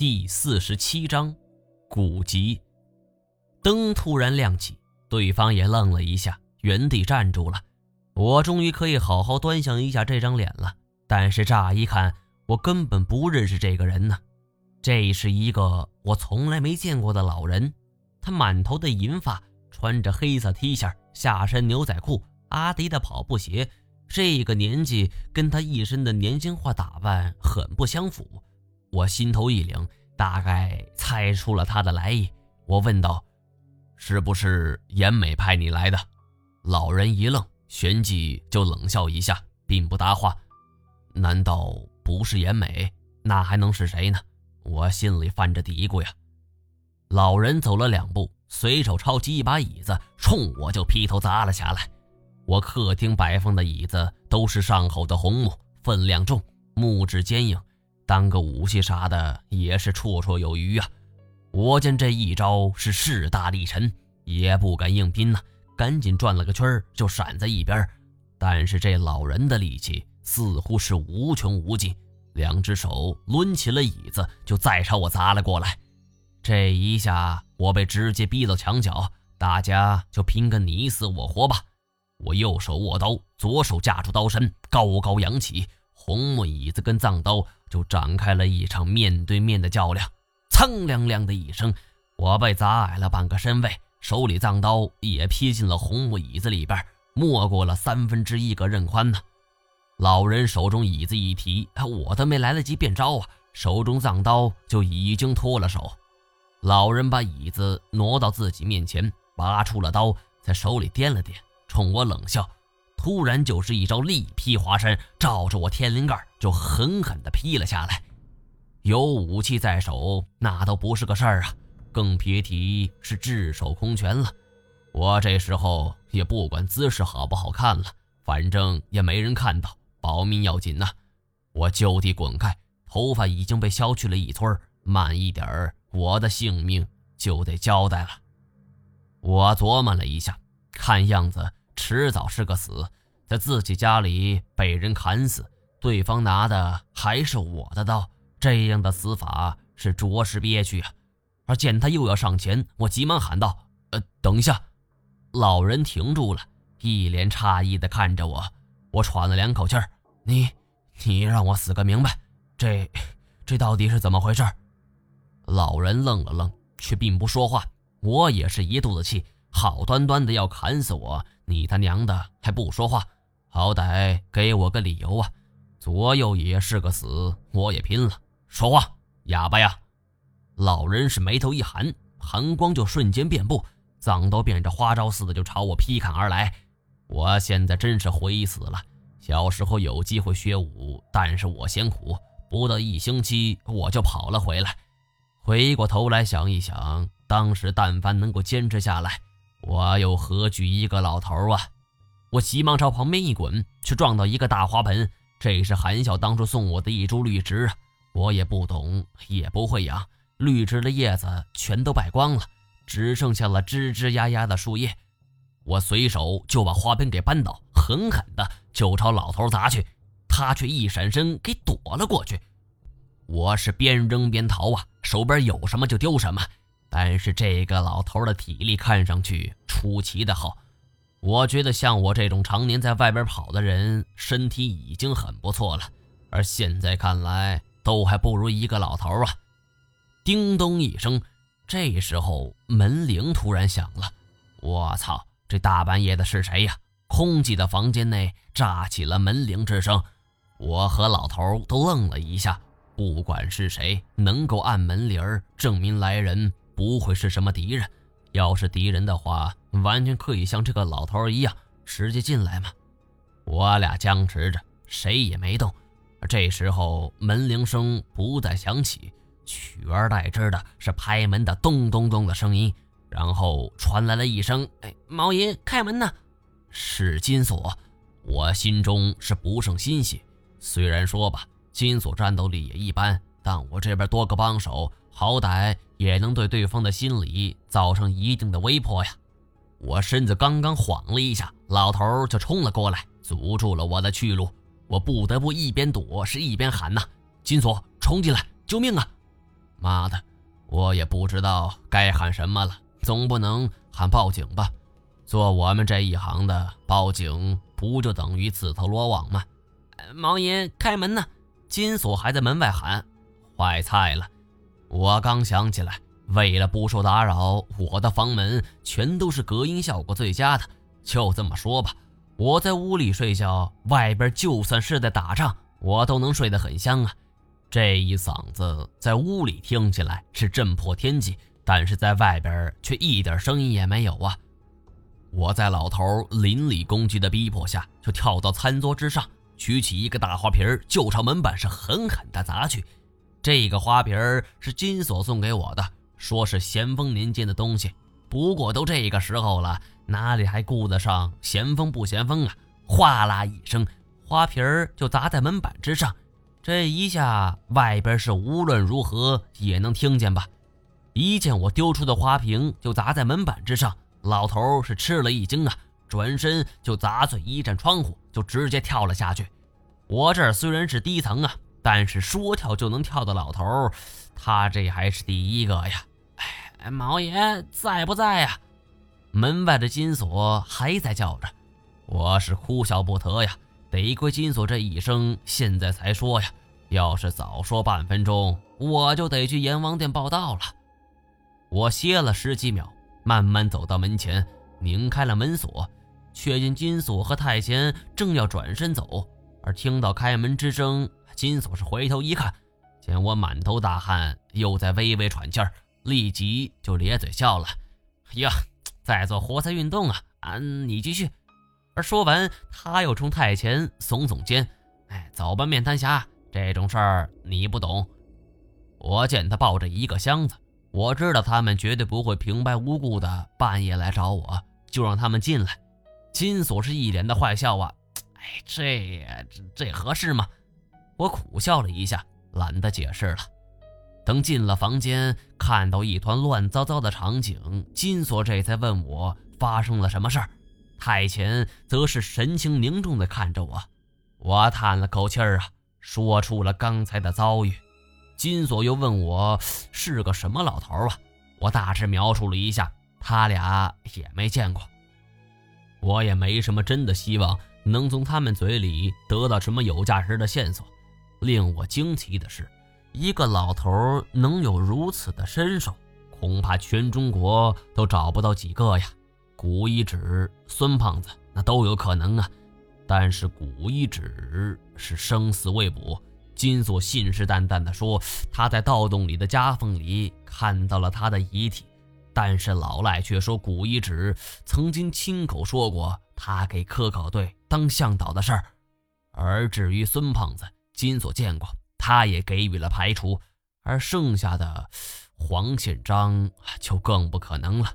第四十七章，古籍。灯突然亮起，对方也愣了一下，原地站住了。我终于可以好好端详一下这张脸了。但是乍一看，我根本不认识这个人呢。这是一个我从来没见过的老人，他满头的银发，穿着黑色 T 恤，下身牛仔裤，阿迪的跑步鞋。这个年纪跟他一身的年轻化打扮很不相符。我心头一凛，大概猜出了他的来意。我问道：“是不是严美派你来的？”老人一愣，旋即就冷笑一下，并不答话。难道不是严美？那还能是谁呢？我心里犯着嘀咕呀。老人走了两步，随手抄起一把椅子，冲我就劈头砸了下来。我客厅摆放的椅子都是上好的红木，分量重，木质坚硬。当个武器啥的也是绰绰有余啊！我见这一招是势大力沉，也不敢硬拼呐，赶紧转了个圈就闪在一边。但是这老人的力气似乎是无穷无尽，两只手抡起了椅子就再朝我砸了过来。这一下我被直接逼到墙角，大家就拼个你死我活吧！我右手握刀，左手架住刀身，高高扬起。红木椅子跟藏刀就展开了一场面对面的较量，噌亮亮的一声，我被砸矮了半个身位，手里藏刀也劈进了红木椅子里边，没过了三分之一个刃宽呢。老人手中椅子一提，我都没来得及变招啊，手中藏刀就已经脱了手。老人把椅子挪到自己面前，拔出了刀，在手里掂了掂，冲我冷笑。突然就是一招力劈华山，照着我天灵盖就狠狠地劈了下来。有武器在手，那都不是个事儿啊，更别提是炙手空拳了。我这时候也不管姿势好不好看了，反正也没人看到，保命要紧呐。我就地滚开，头发已经被削去了一撮慢一点儿，我的性命就得交代了。我琢磨了一下，看样子。迟早是个死，在自己家里被人砍死，对方拿的还是我的刀，这样的死法是着实憋屈啊！而见他又要上前，我急忙喊道：“呃，等一下！”老人停住了，一脸诧异地看着我。我喘了两口气儿：“你，你让我死个明白，这，这到底是怎么回事？”老人愣了愣，却并不说话。我也是一肚子气，好端端的要砍死我。你他娘的还不说话，好歹给我个理由啊！左右也是个死，我也拼了。说话，哑巴呀！老人是眉头一寒，寒光就瞬间遍布，藏刀变着花招似的就朝我劈砍而来。我现在真是悔死了！小时候有机会学武，但是我嫌苦，不到一星期我就跑了回来。回过头来想一想，当时但凡能够坚持下来。我又何惧一个老头啊！我急忙朝旁边一滚，却撞到一个大花盆。这是韩笑当初送我的一株绿植啊！我也不懂，也不会养，绿植的叶子全都败光了，只剩下了吱吱呀呀的树叶。我随手就把花盆给扳倒，狠狠的就朝老头砸去，他却一闪身给躲了过去。我是边扔边逃啊，手边有什么就丢什么。但是这个老头的体力看上去出奇的好，我觉得像我这种常年在外边跑的人，身体已经很不错了，而现在看来都还不如一个老头啊！叮咚一声，这时候门铃突然响了。我操，这大半夜的是谁呀？空寂的房间内炸起了门铃之声，我和老头都愣了一下。不管是谁能够按门铃，证明来人。不会是什么敌人，要是敌人的话，完全可以像这个老头一样直接进来嘛。我俩僵持着，谁也没动。这时候门铃声不再响起，取而代之的是拍门的咚咚咚的声音，然后传来了一声：“哎，毛爷，开门呐！”是金锁，我心中是不胜欣喜。虽然说吧，金锁战斗力也一般，但我这边多个帮手。好歹也能对对方的心理造成一定的威迫呀！我身子刚刚晃了一下，老头就冲了过来，阻住了我的去路。我不得不一边躲是一边喊：“呐，金锁，冲进来，救命啊！”妈的，我也不知道该喊什么了，总不能喊报警吧？做我们这一行的，报警不就等于自投罗网吗？毛爷，开门呢！金锁还在门外喊：“坏菜了！”我刚想起来，为了不受打扰，我的房门全都是隔音效果最佳的。就这么说吧，我在屋里睡觉，外边就算是在打仗，我都能睡得很香啊。这一嗓子在屋里听起来是震破天际，但是在外边却一点声音也没有啊！我在老头邻里攻击的逼迫下，就跳到餐桌之上，举起一个大花瓶就朝门板上狠狠地砸去。这个花瓶是金锁送给我的，说是咸丰年间的东西。不过都这个时候了，哪里还顾得上咸丰不咸丰啊？哗啦一声，花瓶就砸在门板之上。这一下，外边是无论如何也能听见吧？一见我丢出的花瓶就砸在门板之上，老头是吃了一惊啊，转身就砸碎一扇窗户，就直接跳了下去。我这儿虽然是低层啊，但是说跳就能跳的老头，他这还是第一个呀！哎，毛爷在不在呀？门外的金锁还在叫着，我是哭笑不得呀。得亏金锁这一声现在才说呀，要是早说半分钟，我就得去阎王殿报道了。我歇了十几秒，慢慢走到门前，拧开了门锁，却见金锁和太监正要转身走，而听到开门之声，金锁是回头一看，见我满头大汗，又在微微喘气儿，立即就咧嘴笑了：“呀，在做活塞运动啊！啊，你继续。”而说完，他又冲太前耸耸肩：“哎，走吧，面瘫侠，这种事儿你不懂。”我见他抱着一个箱子，我知道他们绝对不会平白无故的半夜来找我，就让他们进来。金锁是一脸的坏笑啊！哎，这这这合适吗？我苦笑了一下，懒得解释了。等进了房间，看到一团乱糟糟的场景，金锁这才问我发生了什么事儿。太前则是神情凝重地看着我，我叹了口气儿啊，说出了刚才的遭遇。金锁又问我是个什么老头啊，我大致描述了一下，他俩也没见过。我也没什么真的希望能从他们嘴里得到什么有价值的线索。令我惊奇的是，一个老头能有如此的身手，恐怕全中国都找不到几个呀。古一指、孙胖子那都有可能啊，但是古一指是生死未卜。金锁信誓旦旦地说他在盗洞里的夹缝里看到了他的遗体，但是老赖却说古一指曾经亲口说过他给科考队当向导的事儿。而至于孙胖子，金锁见过，他也给予了排除。而剩下的黄宪章就更不可能了。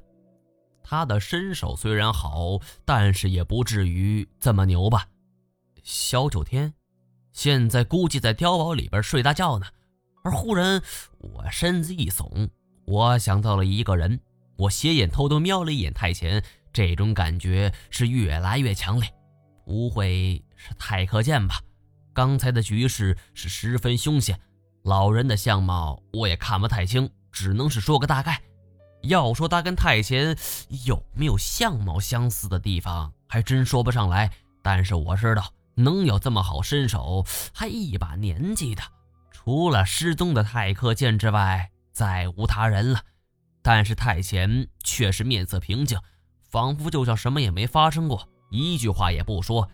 他的身手虽然好，但是也不至于这么牛吧？萧九天现在估计在碉堡里边睡大觉呢。而忽然，我身子一耸，我想到了一个人。我斜眼偷偷瞄了一眼太前，这种感觉是越来越强烈。不会是太克剑吧？刚才的局势是十分凶险，老人的相貌我也看不太清，只能是说个大概。要说他跟太前有没有相貌相似的地方，还真说不上来。但是我知道，能有这么好身手，还一把年纪的，除了失踪的太克剑之外，再无他人了。但是太前却是面色平静，仿佛就像什么也没发生过，一句话也不说。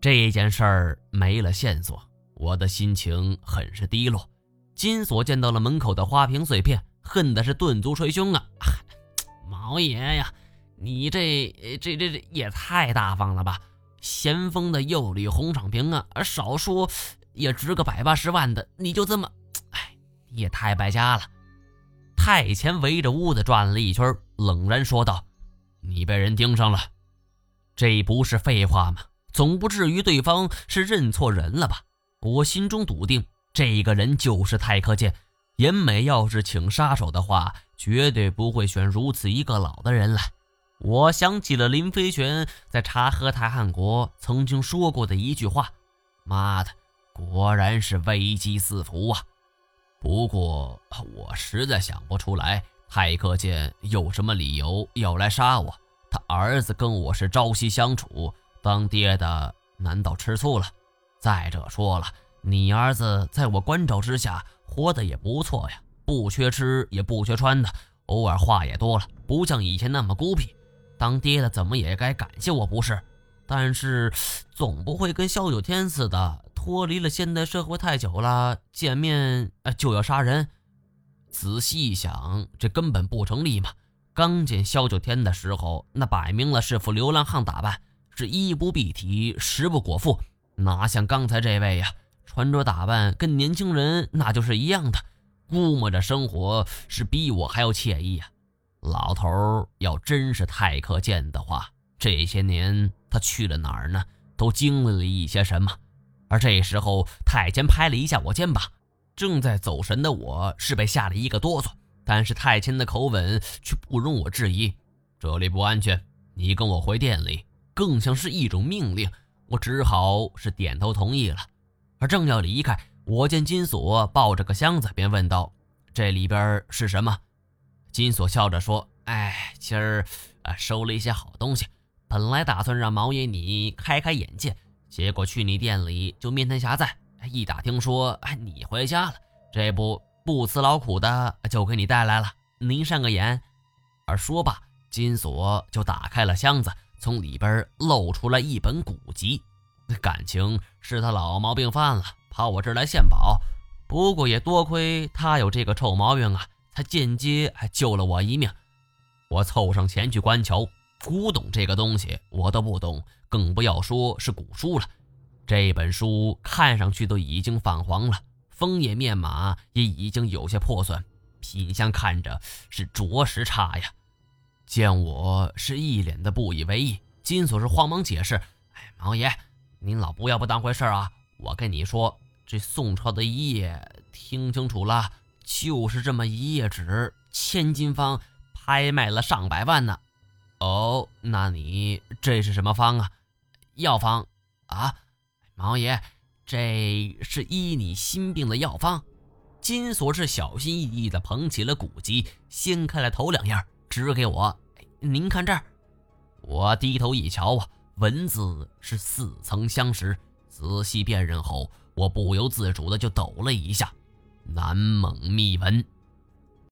这件事儿没了线索，我的心情很是低落。金锁见到了门口的花瓶碎片。恨的是顿足捶胸啊！毛爷呀，你这这这这也太大方了吧！咸丰的釉里红敞瓶啊，少说也值个百八十万的，你就这么……哎，也太败家了！太前围着屋子转了一圈，冷然说道：“你被人盯上了，这不是废话吗？总不至于对方是认错人了吧？”我心中笃定，这个人就是太克剑。严美要是请杀手的话，绝对不会选如此一个老的人来。我想起了林飞玄在察合台汗国曾经说过的一句话：“妈的，果然是危机四伏啊！”不过我实在想不出来，太克剑有什么理由要来杀我？他儿子跟我是朝夕相处，当爹的难道吃醋了？再者说了，你儿子在我关照之下活得也不错呀，不缺吃也不缺穿的，偶尔话也多了，不像以前那么孤僻。当爹的怎么也该感谢我不是？但是总不会跟萧九天似的，脱离了现代社会太久了，见面就要杀人。仔细一想，这根本不成立嘛！刚见萧九天的时候，那摆明了是副流浪汉打扮，是衣不蔽体，食不果腹，哪像刚才这位呀？穿着打扮跟年轻人那就是一样的，估摸着生活是比我还要惬意呀。老头要真是太可见的话，这些年他去了哪儿呢？都经历了一些什么？而这时候，太监拍了一下我肩膀，正在走神的我是被吓了一个哆嗦。但是太监的口吻却不容我质疑，这里不安全，你跟我回店里，更像是一种命令。我只好是点头同意了。而正要离开，我见金锁抱着个箱子，便问道：“这里边是什么？”金锁笑着说：“哎，今儿啊收了一些好东西，本来打算让毛爷你开开眼界，结果去你店里就面谈狭窄，一打听说哎你回家了，这不。”不辞劳苦的就给你带来了，您善个眼。而说罢，金锁就打开了箱子，从里边露出了一本古籍。感情是他老毛病犯了，跑我这儿来献宝。不过也多亏他有这个臭毛病啊，才间接还救了我一命。我凑上前去观瞧，古董这个东西我都不懂，更不要说是古书了。这本书看上去都已经泛黄了。封页面码也已经有些破损，品相看着是着实差呀。见我是一脸的不以为意，金锁是慌忙解释：“哎，毛爷，您老不要不当回事啊！我跟你说，这宋朝的一页，听清楚了，就是这么一页纸，千金方，拍卖了上百万呢。哦，那你这是什么方啊？药方啊，毛爷。”这是医你心病的药方。金锁是小心翼翼地捧起了古籍，掀开了头两页，指给我：“您看这儿。”我低头一瞧啊，文字是似曾相识。仔细辨认后，我不由自主的就抖了一下：“南蒙秘文。”